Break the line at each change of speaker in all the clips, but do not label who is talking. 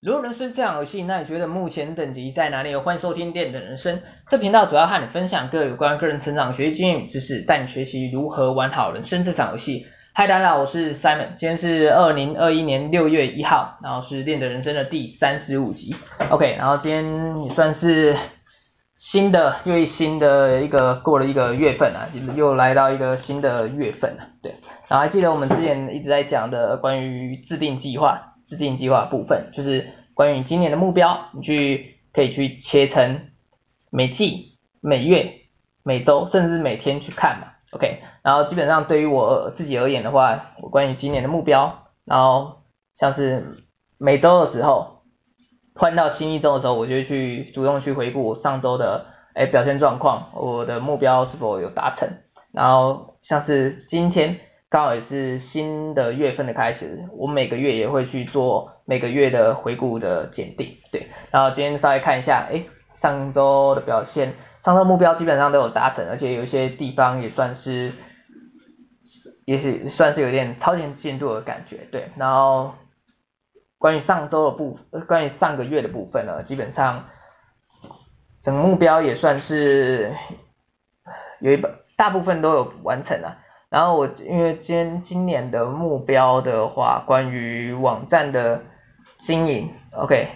如果人生是这场游戏，那你觉得目前等级在哪里？欢迎收听电的人生，这频道主要和你分享各有关个人成长、学习经验与知识，带你学习如何玩好人生这场游戏。嗨，大家好，我是 Simon，今天是二零二一年六月一号，然后是电的人生的第三十五集。OK，然后今天也算是新的因为新的一个过了一个月份啊，又来到一个新的月份了。对，然后还记得我们之前一直在讲的关于制定计划。制定计划部分就是关于今年的目标，你去可以去切成每季、每月、每周，甚至每天去看嘛。OK，然后基本上对于我自己而言的话，我关于今年的目标，然后像是每周的时候，换到新一周的时候，我就去主动去回顾我上周的哎表现状况，我的目标是否有达成，然后像是今天。刚好也是新的月份的开始，我每个月也会去做每个月的回顾的检定，对。然后今天稍微看一下，哎，上周的表现，上周目标基本上都有达成，而且有一些地方也算是，也是算是有点超前进度的感觉，对。然后关于上周的部，关于上个月的部分呢，基本上整个目标也算是有一本大部分都有完成了。然后我因为今今年的目标的话，关于网站的经营，OK，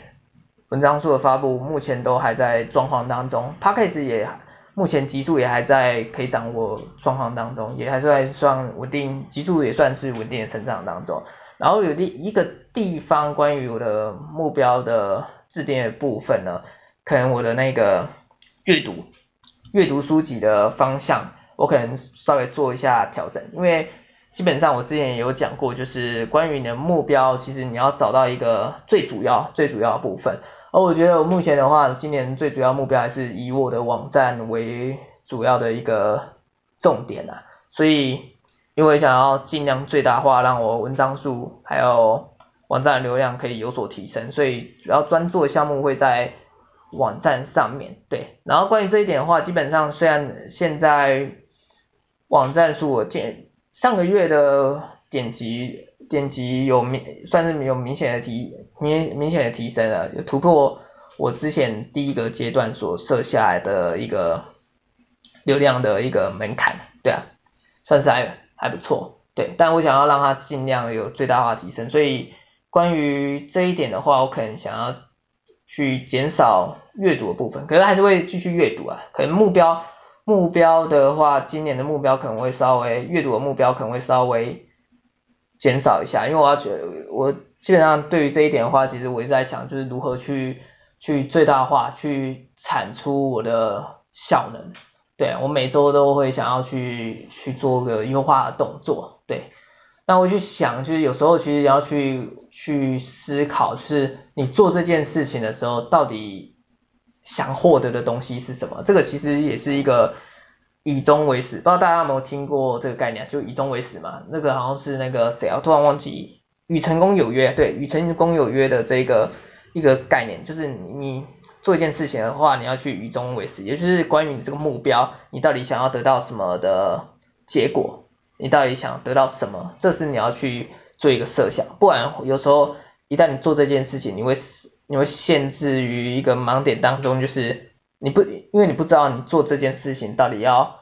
文章书的发布目前都还在状况当中，Podcast 也目前集数也还在可以掌握状况当中，也还是在算稳定，集数也算是稳定的成长当中。然后有一一个地方关于我的目标的制定的部分呢，可能我的那个阅读阅读书籍的方向。我可能稍微做一下调整，因为基本上我之前也有讲过，就是关于你的目标，其实你要找到一个最主要、最主要的部分。而我觉得我目前的话，今年最主要目标还是以我的网站为主要的一个重点啊。所以，因为想要尽量最大化，让我文章数还有网站流量可以有所提升，所以主要专注的项目会在网站上面。对，然后关于这一点的话，基本上虽然现在网站数我见上个月的点击点击有明算是有明显的提明明显的提升了，有突破我之前第一个阶段所设下来的一个流量的一个门槛，对啊，算是还还不错，对，但我想要让它尽量有最大化提升，所以关于这一点的话，我可能想要去减少阅读的部分，可是还是会继续阅读啊，可能目标。目标的话，今年的目标可能会稍微阅读的目标可能会稍微减少一下，因为我要觉得我基本上对于这一点的话，其实我一直在想，就是如何去去最大化去产出我的效能。对，我每周都会想要去去做个优化的动作。对，那我去想，就是有时候其实要去去思考，就是你做这件事情的时候，到底。想获得的东西是什么？这个其实也是一个以终为始，不知道大家有没有听过这个概念，就以终为始嘛。那个好像是那个谁啊，突然忘记。与成功有约，对，与成功有约的这个一个概念，就是你做一件事情的话，你要去以终为始，也就是关于你这个目标，你到底想要得到什么的结果，你到底想得到什么，这是你要去做一个设想，不然有时候一旦你做这件事情，你会。你会限制于一个盲点当中，就是你不，因为你不知道你做这件事情到底要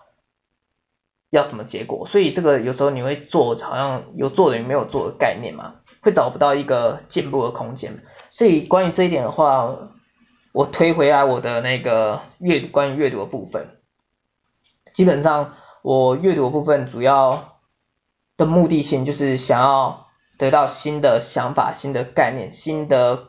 要什么结果，所以这个有时候你会做好像有做等于没有做的概念嘛，会找不到一个进步的空间。所以关于这一点的话，我推回来我的那个阅关于阅读的部分，基本上我阅读的部分主要的目的性就是想要得到新的想法、新的概念、新的。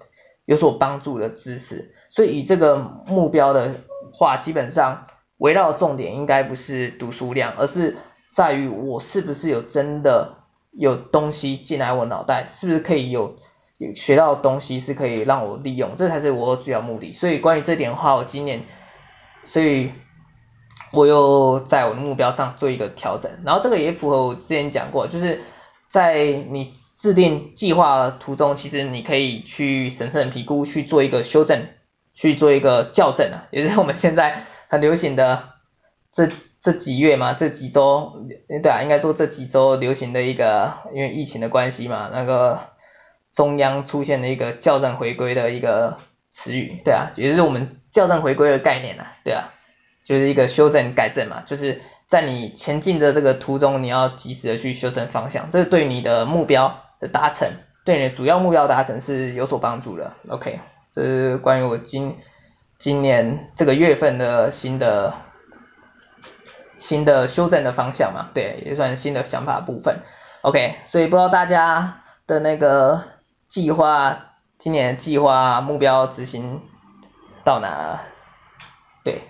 有所帮助的知识，所以以这个目标的话，基本上围绕重点应该不是读书量，而是在于我是不是有真的有东西进来我脑袋，是不是可以有有学到东西是可以让我利用，这才是我主要目的。所以关于这点的话，我今年，所以我又在我的目标上做一个调整，然后这个也符合我之前讲过，就是在你。制定计划途中，其实你可以去审慎评估，去做一个修正，去做一个校正啊，也就是我们现在很流行的这这几月嘛，这几周，对啊，应该说这几周流行的一个，因为疫情的关系嘛，那个中央出现的一个校正回归的一个词语，对啊，也就是我们校正回归的概念啊，对啊，就是一个修正改正嘛，就是在你前进的这个途中，你要及时的去修正方向，这对你的目标的达成，对你的主要目标达成是有所帮助的。OK，这是关于我今今年这个月份的新的新的修正的方向嘛，对，也算新的想法部分。OK，所以不知道大家的那个计划，今年计划目标执行到哪了？对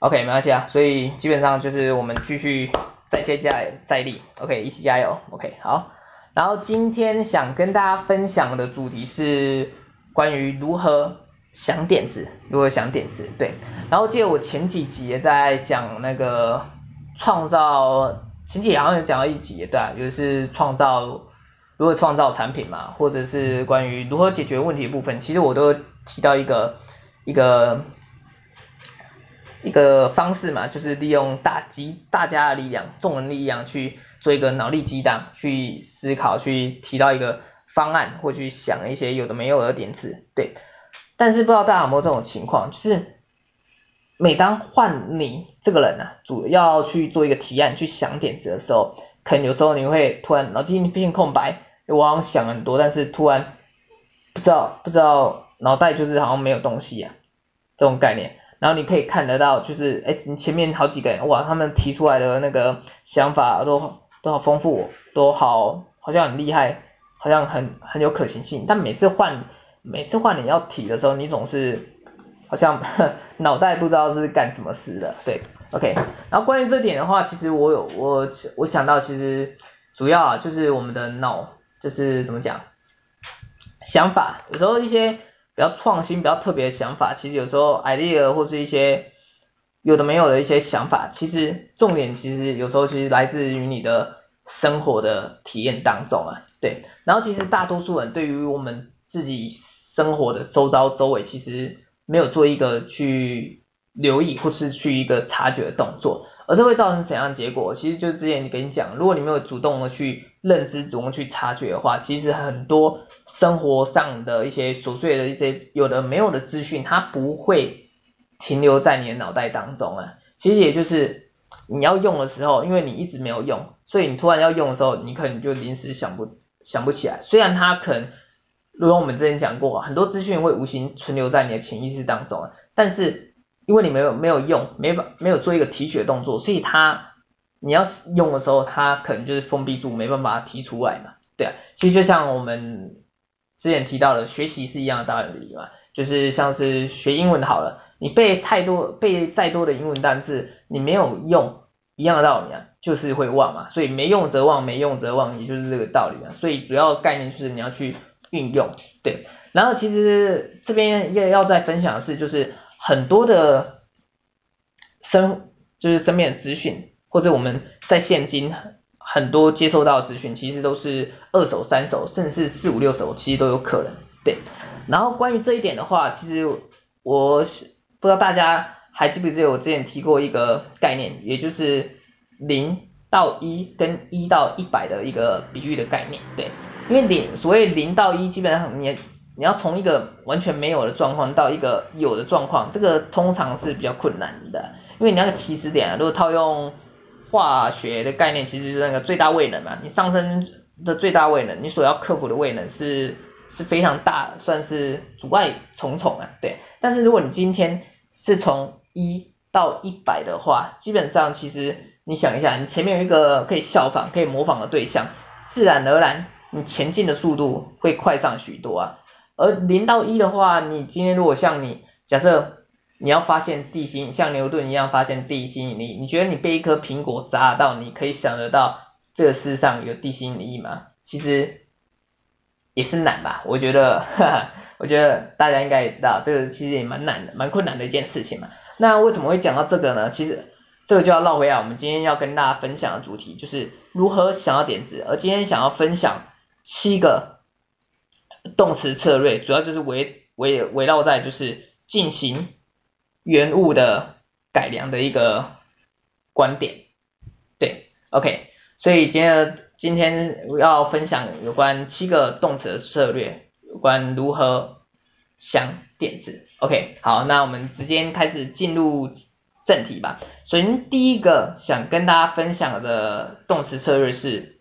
，OK，没关系啊，所以基本上就是我们继续再接再再厉，OK，一起加油，OK，好。然后今天想跟大家分享的主题是关于如何想点子，如何想点子，对。然后记得我前几集也在讲那个创造。前几好像有讲到一集，对啊，就是创造如何创造产品嘛，或者是关于如何解决问题的部分，其实我都提到一个一个一个方式嘛，就是利用大集大家的力量，众人力量去做一个脑力激荡，去思考，去提到一个方案，或去想一些有的没有的点子，对。但是不知道大家有没有这种情况，就是。每当换你这个人啊，主要去做一个提案，去想点子的时候，可能有时候你会突然脑筋一片空白，我好像想很多，但是突然不知道不知道脑袋就是好像没有东西啊，这种概念。然后你可以看得到，就是哎，你前面好几个人哇，他们提出来的那个想法都都好丰富，都好好像很厉害，好像很很有可行性。但每次换每次换你要提的时候，你总是。好像 脑袋不知道是干什么事的，对，OK。然后关于这点的话，其实我有我我想到，其实主要啊就是我们的脑，就是怎么讲，想法，有时候一些比较创新、比较特别的想法，其实有时候 idea 或是一些有的没有的一些想法，其实重点其实有时候其实来自于你的生活的体验当中啊，对。然后其实大多数人对于我们自己生活的周遭周围，其实没有做一个去留意或是去一个察觉的动作，而这会造成怎样结果？其实就之前你跟你讲，如果你没有主动的去认知、主动去察觉的话，其实很多生活上的一些琐碎的一些有的没有的资讯，它不会停留在你的脑袋当中啊。其实也就是你要用的时候，因为你一直没有用，所以你突然要用的时候，你可能就临时想不想不起来。虽然它可能。如果我们之前讲过，很多资讯会无形存留在你的潜意识当中啊，但是因为你没有没有用，没法没有做一个提取的动作，所以它你要用的时候，它可能就是封闭住，没办法提出来嘛。对啊，其实就像我们之前提到的，学习是一样的道理嘛，就是像是学英文好了，你背太多背再多的英文单词，你没有用，一样的道理啊，就是会忘嘛。所以没用则忘，没用则忘，也就是这个道理啊。所以主要概念就是你要去。运用对，然后其实这边要要再分享的是，就是很多的身就是身边的资讯，或者我们在现今很多接收到的资讯，其实都是二手、三手，甚至四五六手，其实都有可能。对，然后关于这一点的话，其实我不知道大家还记不记得我之前提过一个概念，也就是零到一跟一到一百的一个比喻的概念，对。因为零所谓零到一，基本上你你要从一个完全没有的状况到一个有的状况，这个通常是比较困难的。因为你那个起始点啊，如果套用化学的概念，其实就是那个最大位能嘛。你上升的最大位能，你所要克服的位能是是非常大，算是阻碍重重啊。对。但是如果你今天是从一到一百的话，基本上其实你想一下，你前面有一个可以效仿、可以模仿的对象，自然而然。你前进的速度会快上许多啊，而零到一的话，你今天如果像你假设你要发现地心，像牛顿一样发现地心引力，你觉得你被一颗苹果砸到，你可以想得到这个世上有地心引力吗？其实也是难吧，我觉得，哈哈，我觉得大家应该也知道，这个其实也蛮难的，蛮困难的一件事情嘛。那为什么会讲到这个呢？其实。这个就要绕回来，我们今天要跟大家分享的主题就是如何想要点子，而今天想要分享七个动词策略，主要就是围围围绕在就是进行原物的改良的一个观点。对，OK，所以今天今天要分享有关七个动词的策略，有关如何想点子。OK，好，那我们直接开始进入正题吧。首先第一个想跟大家分享的动词策略是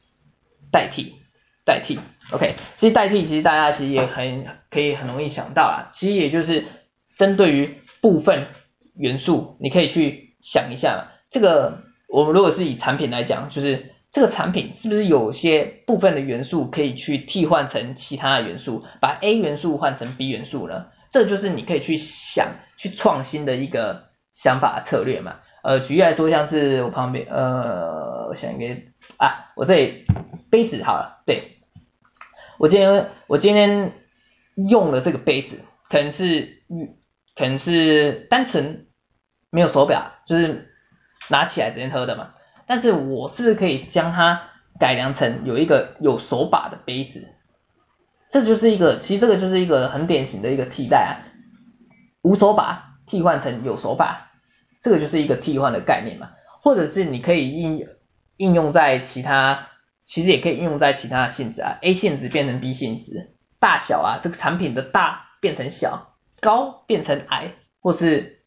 代替，代替。OK，其实代替其实大家其实也很可以很容易想到啊，其实也就是针对于部分元素，你可以去想一下。这个我们如果是以产品来讲，就是这个产品是不是有些部分的元素可以去替换成其他的元素，把 A 元素换成 B 元素呢？这就是你可以去想、去创新的一个想法策略嘛。呃，举例来说，像是我旁边，呃，我想一个啊，我这里杯子好了，对。我今天我今天用了这个杯子，可能是可能是单纯没有手表，就是拿起来直接喝的嘛。但是我是不是可以将它改良成有一个有手把的杯子？这就是一个，其实这个就是一个很典型的一个替代啊，无手把替换成有手把，这个就是一个替换的概念嘛。或者是你可以应应用在其他。其实也可以应用在其他的性质啊，A 性质变成 B 性质，大小啊，这个产品的大变成小，高变成矮，或是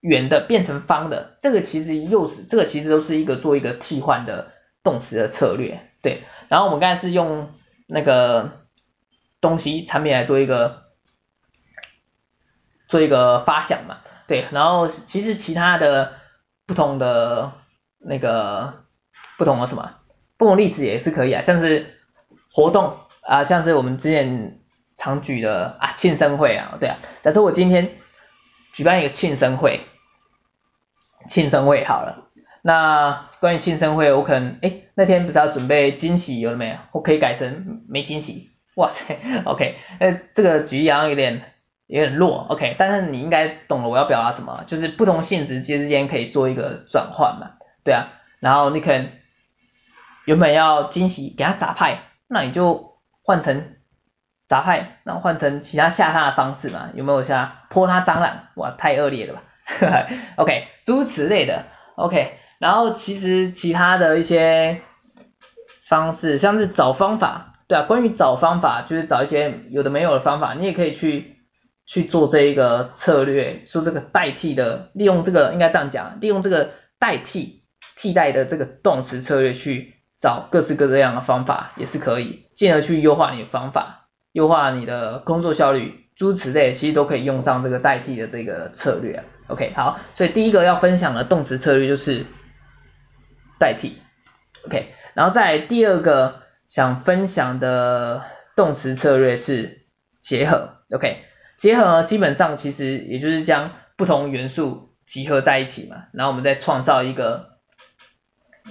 圆的变成方的，这个其实又是这个其实都是一个做一个替换的动词的策略，对。然后我们刚才是用那个东西产品来做一个做一个发想嘛，对。然后其实其他的不同的那个不同的什么？不同例子也是可以啊，像是活动啊，像是我们之前常举的啊庆生会啊，对啊，假设我今天举办一个庆生会，庆生会好了，那关于庆生会，我可能哎那天不是要准备惊喜有了没有？我可以改成没惊喜，哇塞，OK，那这个举例好像有点有点弱，OK，但是你应该懂了我要表达什么，就是不同性质之间可以做一个转换嘛，对啊，然后你可能。原本要惊喜给他杂派，那你就换成杂派，然后换成其他吓他的方式嘛？有没有像泼他蟑螂？哇，太恶劣了吧？OK，诸如此类的。OK，然后其实其他的一些方式，像是找方法，对啊，关于找方法，就是找一些有的没有的方法，你也可以去去做这一个策略，做这个代替的，利用这个应该这样讲，利用这个代替替代的这个动词策略去。找各式各样的方法也是可以，进而去优化你的方法，优化你的工作效率，诸如此类，其实都可以用上这个代替的这个策略。OK，好，所以第一个要分享的动词策略就是代替。OK，然后再第二个想分享的动词策略是结合。OK，结合，基本上其实也就是将不同元素集合在一起嘛，然后我们再创造一个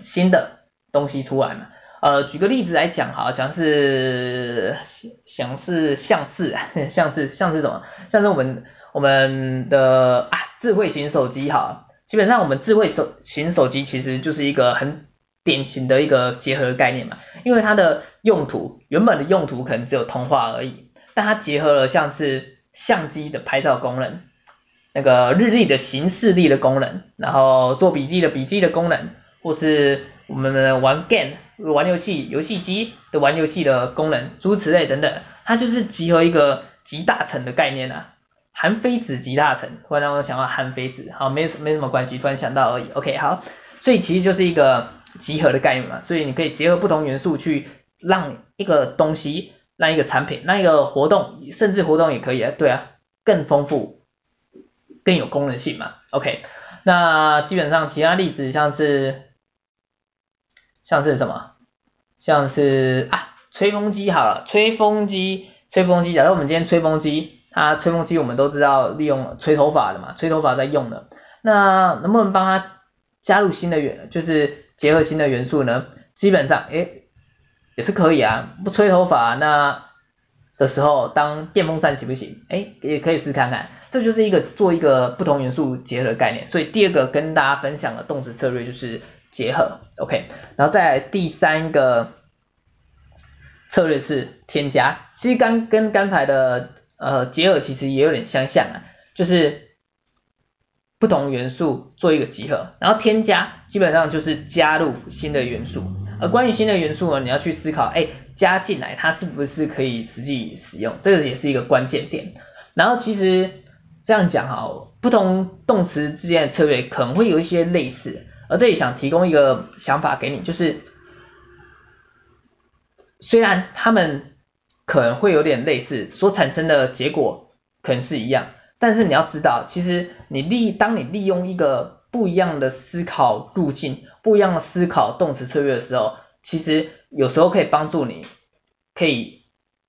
新的。东西出来嘛，呃，举个例子来讲，好像是像是像是 像是像是什么？像是我们我们的啊智慧型手机哈，基本上我们智慧手型手机其实就是一个很典型的一个结合概念嘛，因为它的用途原本的用途可能只有通话而已，但它结合了像是相机的拍照功能，那个日历的行事历的功能，然后做笔记的笔记的功能，或是我们玩 game 玩游戏游戏机的玩游戏的功能，诸如此类等等，它就是集合一个集大成的概念啊。韩非子集大成，突然让我想到韩非子，好，没没什么关系，突然想到而已。OK，好，所以其实就是一个集合的概念嘛，所以你可以结合不同元素去让一个东西，让一个产品，让一个活动，甚至活动也可以啊，对啊，更丰富，更有功能性嘛。OK，那基本上其他例子像是。像是什么？像是啊，吹风机好了，吹风机，吹风机。假设我们今天吹风机，它吹风机我们都知道利用吹头发的嘛，吹头发在用的。那能不能帮它加入新的元，就是结合新的元素呢？基本上，诶，也是可以啊。不吹头发那的时候，当电风扇行不行？诶，也可以试看看。这就是一个做一个不同元素结合的概念。所以第二个跟大家分享的动词策略就是。结合，OK，然后再来第三个策略是添加，其实刚跟刚才的呃结合其实也有点相像啊，就是不同元素做一个集合，然后添加基本上就是加入新的元素，而关于新的元素呢，你要去思考，哎，加进来它是不是可以实际使用，这个也是一个关键点。然后其实这样讲哈，不同动词之间的策略可能会有一些类似，而这里想提供一个想法给你，就是虽然他们可能会有点类似，所产生的结果可能是一样，但是你要知道，其实你利当你利用一个不一样的思考路径，不一样的思考动词策略的时候，其实有时候可以帮助你，可以。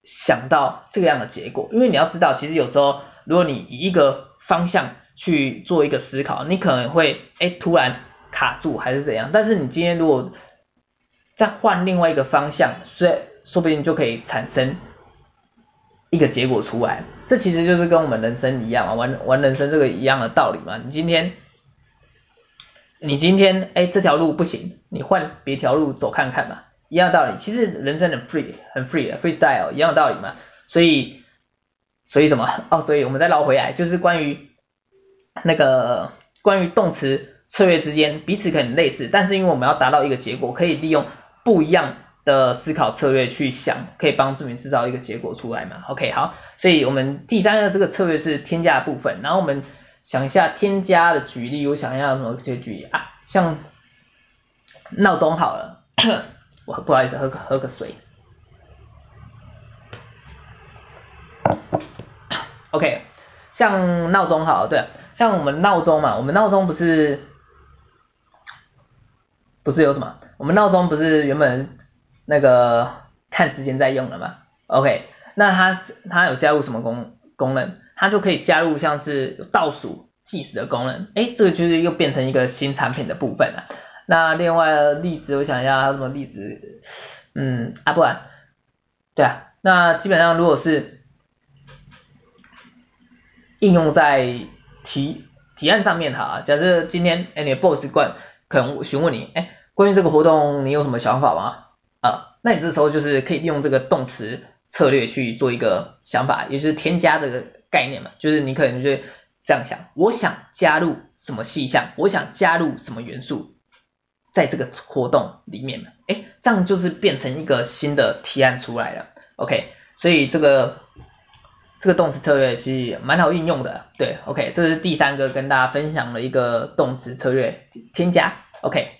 想到这个样的结果，因为你要知道，其实有时候如果你以一个方向去做一个思考，你可能会哎突然卡住还是怎样，但是你今天如果再换另外一个方向，所以说不定就可以产生一个结果出来。这其实就是跟我们人生一样啊，玩玩人生这个一样的道理嘛。你今天你今天哎这条路不行，你换别条路走看看嘛。一样道理，其实人生很 free，很 free，freestyle 一样的道理嘛。所以，所以什么？哦，所以我们再绕回来，就是关于那个关于动词策略之间彼此可能类似，但是因为我们要达到一个结果，可以利用不一样的思考策略去想，可以帮助你制造一个结果出来嘛。OK，好，所以我们第三个这个策略是添加的部分，然后我们想一下添加的举例，我想要什么就举啊？像闹钟好了。我不好意思，喝个喝个水。OK，像闹钟好了，对，像我们闹钟嘛，我们闹钟不是不是有什么？我们闹钟不是原本那个看时间在用的嘛？OK，那它它有加入什么功功能？它就可以加入像是倒数计时的功能，哎，这个就是又变成一个新产品的部分了。那另外例子，我想一下还有什么例子？嗯，啊不然，对啊，那基本上如果是应用在提提案上面哈，假设今天哎你的 boss 关可能询问你，哎关于这个活动你有什么想法吗？啊，那你这时候就是可以利用这个动词策略去做一个想法，也就是添加这个概念嘛，就是你可能就这样想，我想加入什么细项，我想加入什么元素。在这个活动里面嘛，哎，这样就是变成一个新的提案出来了，OK，所以这个这个动词策略其实蛮好运用的，对，OK，这是第三个跟大家分享的一个动词策略，添加，OK。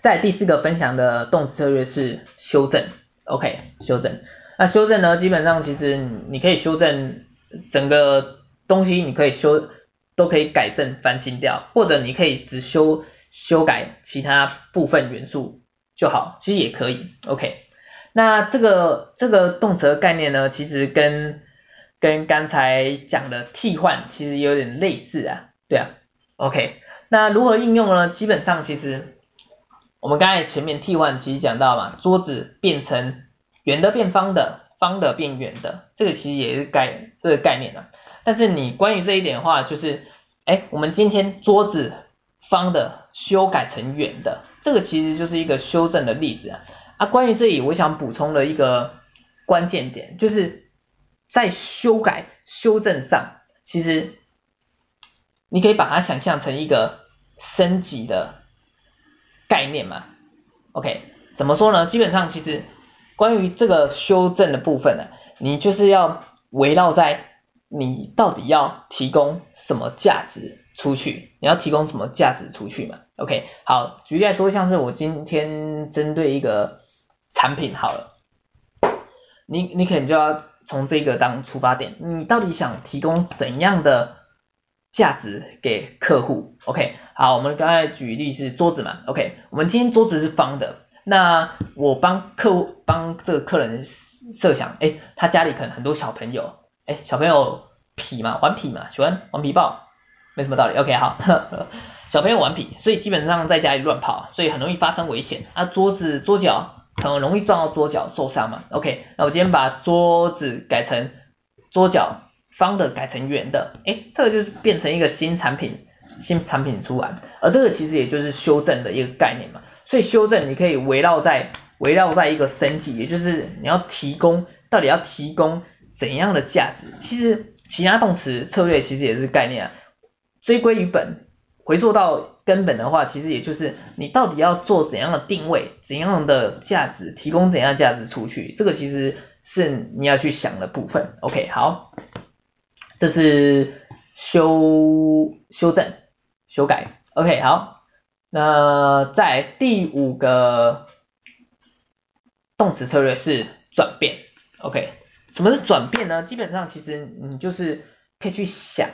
在第四个分享的动词策略是修正，OK，修正。那修正呢，基本上其实你可以修正整个东西，你可以修。都可以改正翻新掉，或者你可以只修修改其他部分元素就好，其实也可以。OK，那这个这个动词的概念呢，其实跟跟刚才讲的替换其实有点类似啊，对啊。OK，那如何应用呢？基本上其实我们刚才前面替换其实讲到嘛，桌子变成圆的变方的，方的变圆的，这个其实也是概这个概念啊。但是你关于这一点的话，就是，哎，我们今天桌子方的修改成圆的，这个其实就是一个修正的例子啊。啊，关于这里，我想补充的一个关键点，就是在修改、修正上，其实你可以把它想象成一个升级的概念嘛。OK，怎么说呢？基本上其实关于这个修正的部分呢，你就是要围绕在。你到底要提供什么价值出去？你要提供什么价值出去嘛？OK，好，举例来说，像是我今天针对一个产品好了，你你可能就要从这个当出发点，你到底想提供怎样的价值给客户？OK，好，我们刚才举例是桌子嘛，OK，我们今天桌子是方的，那我帮客户帮这个客人设想，哎，他家里可能很多小朋友。哎，小朋友痞嘛，顽皮嘛，喜欢顽皮豹，没什么道理。OK，好，小朋友顽皮，所以基本上在家里乱跑，所以很容易发生危险。啊，桌子桌脚很容易撞到桌脚受伤嘛。OK，那我今天把桌子改成桌脚方的，改成圆的，哎，这个就是变成一个新产品，新产品出来，而这个其实也就是修正的一个概念嘛。所以修正你可以围绕在围绕在一个升级，也就是你要提供，到底要提供。怎样的价值？其实其他动词策略其实也是概念啊。追归于本，回溯到根本的话，其实也就是你到底要做怎样的定位，怎样的价值，提供怎样的价值出去，这个其实是你要去想的部分。OK，好，这是修修正修改。OK，好，那在第五个动词策略是转变。OK，什么是转变呢？基本上其实你就是可以去想。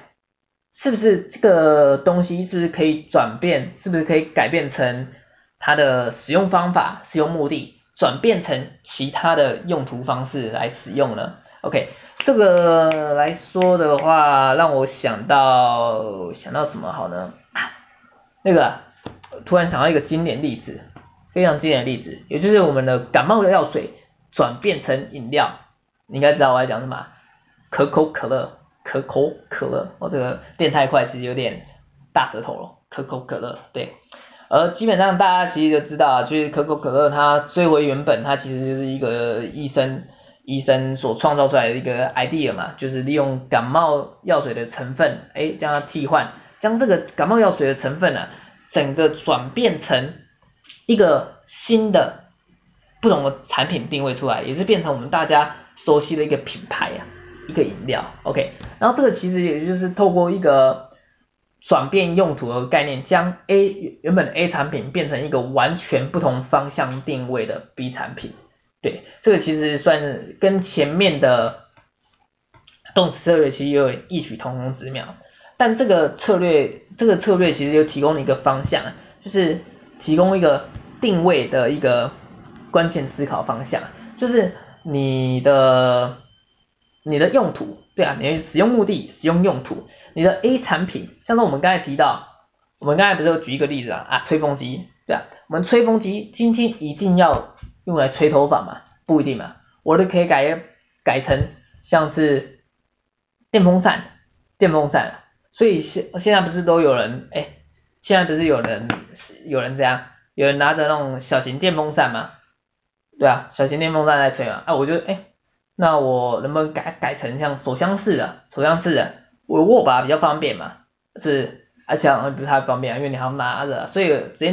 是不是这个东西是不是可以转变？是不是可以改变成它的使用方法、使用目的，转变成其他的用途方式来使用呢？OK，这个来说的话，让我想到想到什么好呢？那个突然想到一个经典例子，非常经典的例子，也就是我们的感冒药水转变成饮料，你应该知道我在讲什么？可口可乐。可口可乐，我、哦、这个念太快，其实有点大舌头了。可口可乐，对，而基本上大家其实都知道啊，其实可口可乐它追回原本，它其实就是一个医生医生所创造出来的一个 idea 嘛，就是利用感冒药水的成分，哎，将它替换，将这个感冒药水的成分呢、整个转变成一个新的不同的产品定位出来，也是变成我们大家熟悉的一个品牌呀、啊。一个饮料，OK，然后这个其实也就是透过一个转变用途的概念，将 A 原本的 A 产品变成一个完全不同方向定位的 B 产品，对，这个其实算跟前面的动词策略其实有异曲同工之妙，但这个策略这个策略其实就提供了一个方向，就是提供一个定位的一个关键思考方向，就是你的。你的用途，对啊，你的使用目的、使用用途，你的 A 产品，像是我们刚才提到，我们刚才不是有举一个例子啊，啊，吹风机，对啊，我们吹风机今天一定要用来吹头发嘛？不一定嘛，我都可以改改成像是电风扇，电风扇，所以现现在不是都有人，哎，现在不是有人有人这样，有人拿着那种小型电风扇吗？对啊，小型电风扇在吹嘛，啊，我觉得，哎。那我能不能改改成像手枪式的？手枪式的，我握把比较方便嘛，是，而且好像不太方便，因为你还要拿着，所以直接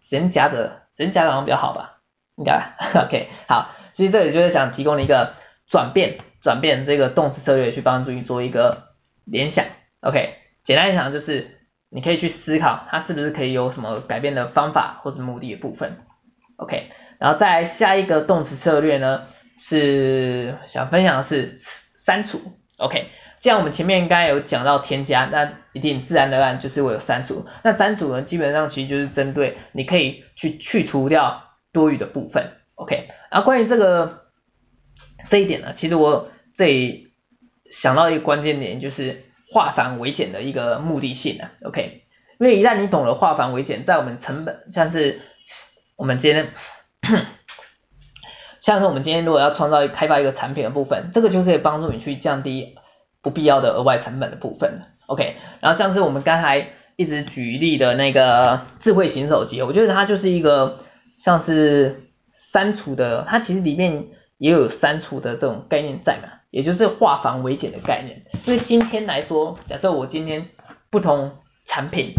直接夹着，直接夹着好像比较好吧？应该，OK，好，其实这里就是想提供一个转变，转变这个动词策略去帮助你做一个联想，OK，简单讲就是你可以去思考它是不是可以有什么改变的方法或是目的的部分，OK，然后再下一个动词策略呢？是想分享的是删除，OK，既然我们前面刚才有讲到添加，那一定自然而然就是会有删除。那删除呢，基本上其实就是针对你可以去去除掉多余的部分，OK。然后关于这个这一点呢，其实我这里想到一个关键点，就是化繁为简的一个目的性啊，OK。因为一旦你懂了化繁为简，在我们成本像是我们今天。像是我们今天如果要创造开发一个产品的部分，这个就可以帮助你去降低不必要的额外成本的部分，OK。然后像是我们刚才一直举例的那个智慧型手机，我觉得它就是一个像是删除的，它其实里面也有删除的这种概念在嘛，也就是化繁为简的概念。因为今天来说，假设我今天不同产品，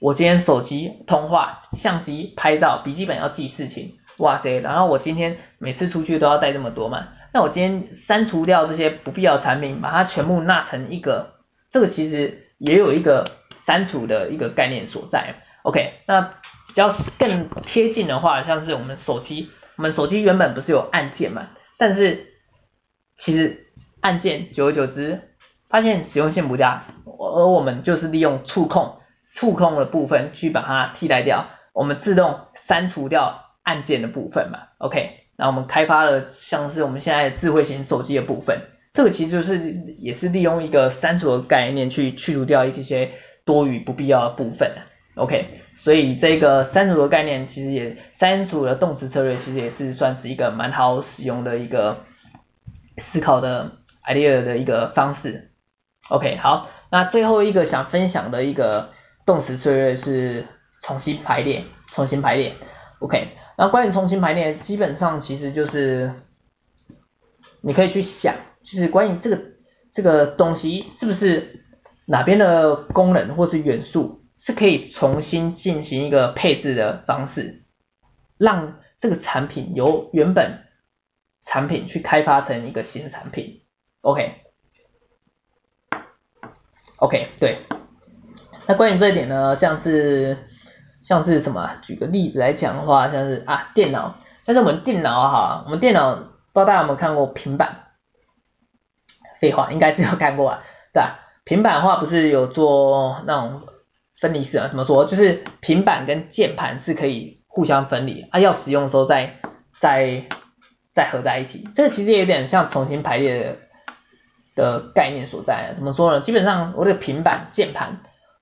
我今天手机通话、相机拍照、笔记本要记事情。哇塞，然后我今天每次出去都要带这么多嘛，那我今天删除掉这些不必要产品，把它全部纳成一个，这个其实也有一个删除的一个概念所在。OK，那较更贴近的话，像是我们手机，我们手机原本不是有按键嘛，但是其实按键久而久之发现实用性不大，而我们就是利用触控，触控的部分去把它替代掉，我们自动删除掉。按键的部分嘛，OK，那我们开发了像是我们现在智慧型手机的部分，这个其实就是也是利用一个删除的概念去去除掉一些多余不必要的部分，OK，所以这个删除的概念其实也删除的动词策略其实也是算是一个蛮好使用的一个思考的 idea 的一个方式，OK，好，那最后一个想分享的一个动词策略是重新排列，重新排列，OK。那关于重新排列，基本上其实就是你可以去想，就是关于这个这个东西是不是哪边的功能或是元素是可以重新进行一个配置的方式，让这个产品由原本产品去开发成一个新产品。OK，OK，、对。那关于这一点呢，像是像是什么？举个例子来讲的话，像是啊电脑，像是我们电脑哈，我们电脑不知道大家有没有看过平板？废话，应该是有看过啊，对吧？平板的话不是有做那种分离式啊？怎么说？就是平板跟键盘是可以互相分离啊，要使用的时候再再再合在一起。这个其实也有点像重新排列的的概念所在啊。怎么说呢？基本上我这个平板键盘。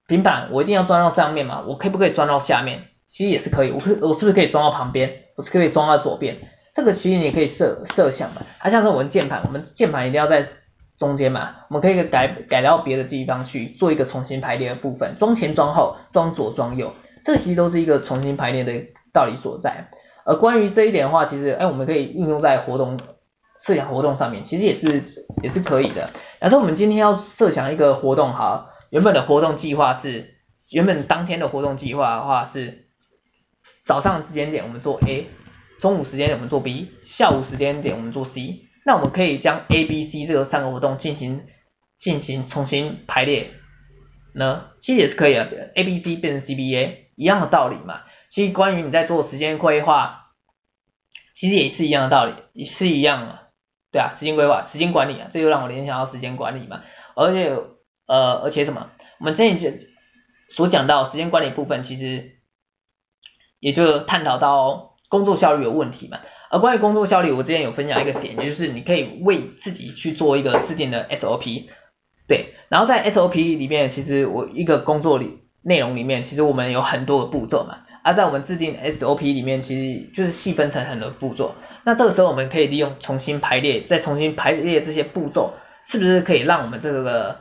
平板我一定要装到上面嘛？我可不可以装到下面？其实也是可以。我可我是不是可以装到旁边？我是可以装到左边？这个其实你也可以设设想嘛。它像是我们键盘，我们键盘一定要在中间嘛。我们可以改改到别的地方去做一个重新排列的部分，装前装后，装左装右。这其实都是一个重新排列的道理所在。而关于这一点的话，其实哎，我们可以运用在活动设想活动上面，其实也是也是可以的。假设我们今天要设想一个活动哈。原本的活动计划是，原本当天的活动计划的话是，早上时间点我们做 A，中午时间点我们做 B，下午时间点我们做 C。那我们可以将 A、B、C 这个三个活动进行进行重新排列呢，其实也是可以的，A、B、C 变成 C、B、A 一样的道理嘛。其实关于你在做时间规划，其实也是一样的道理，也是一样的，对啊，时间规划、时间管理啊，这就让我联想到时间管理嘛，而且。呃，而且什么？我们之前所讲到时间管理部分，其实也就探讨到工作效率有问题嘛。而关于工作效率，我之前有分享一个点，就是你可以为自己去做一个制定的 SOP，对。然后在 SOP 里面，其实我一个工作里内容里面，其实我们有很多的步骤嘛。而在我们制定 SOP 里面，其实就是细分成很多步骤。那这个时候我们可以利用重新排列，再重新排列这些步骤，是不是可以让我们这个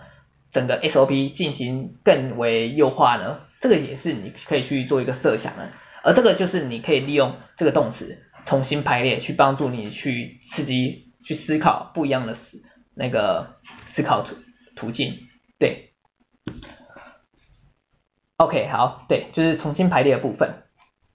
整个 SOP 进行更为优化呢，这个也是你可以去做一个设想的，而这个就是你可以利用这个动词重新排列，去帮助你去刺激、去思考不一样的思那个思考途途径，对，OK 好，对，就是重新排列的部分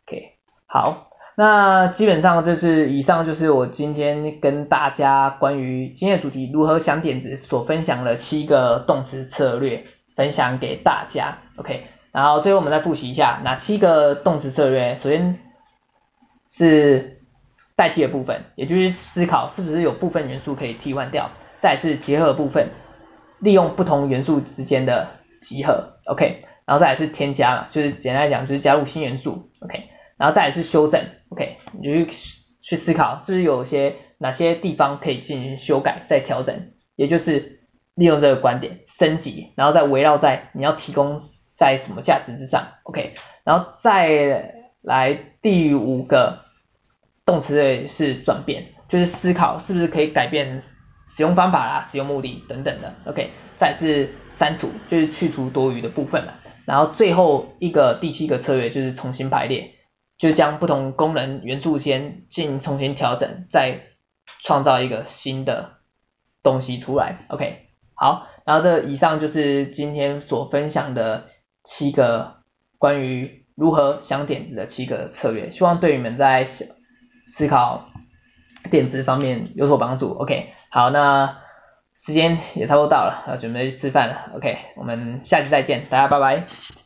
，OK 好。那基本上就是以上就是我今天跟大家关于今天的主题如何想点子所分享的七个动词策略，分享给大家，OK。然后最后我们再复习一下哪七个动词策略，首先是代替的部分，也就是思考是不是有部分元素可以替换掉，再是结合部分，利用不同元素之间的集合，OK。然后再是添加嘛，就是简单来讲就是加入新元素，OK。然后再是修正，OK，你就去去思考是不是有些哪些地方可以进行修改再调整，也就是利用这个观点升级，然后再围绕在你要提供在什么价值之上，OK，然后再来第五个动词类是转变，就是思考是不是可以改变使用方法啦、使用目的等等的，OK，再次删除，就是去除多余的部分了，然后最后一个第七个策略就是重新排列。就将不同功能元素先进行重新调整，再创造一个新的东西出来。OK，好，然后这以上就是今天所分享的七个关于如何想点子的七个策略，希望对你们在思考电池方面有所帮助。OK，好，那时间也差不多到了，要准备去吃饭了。OK，我们下期再见，大家拜拜。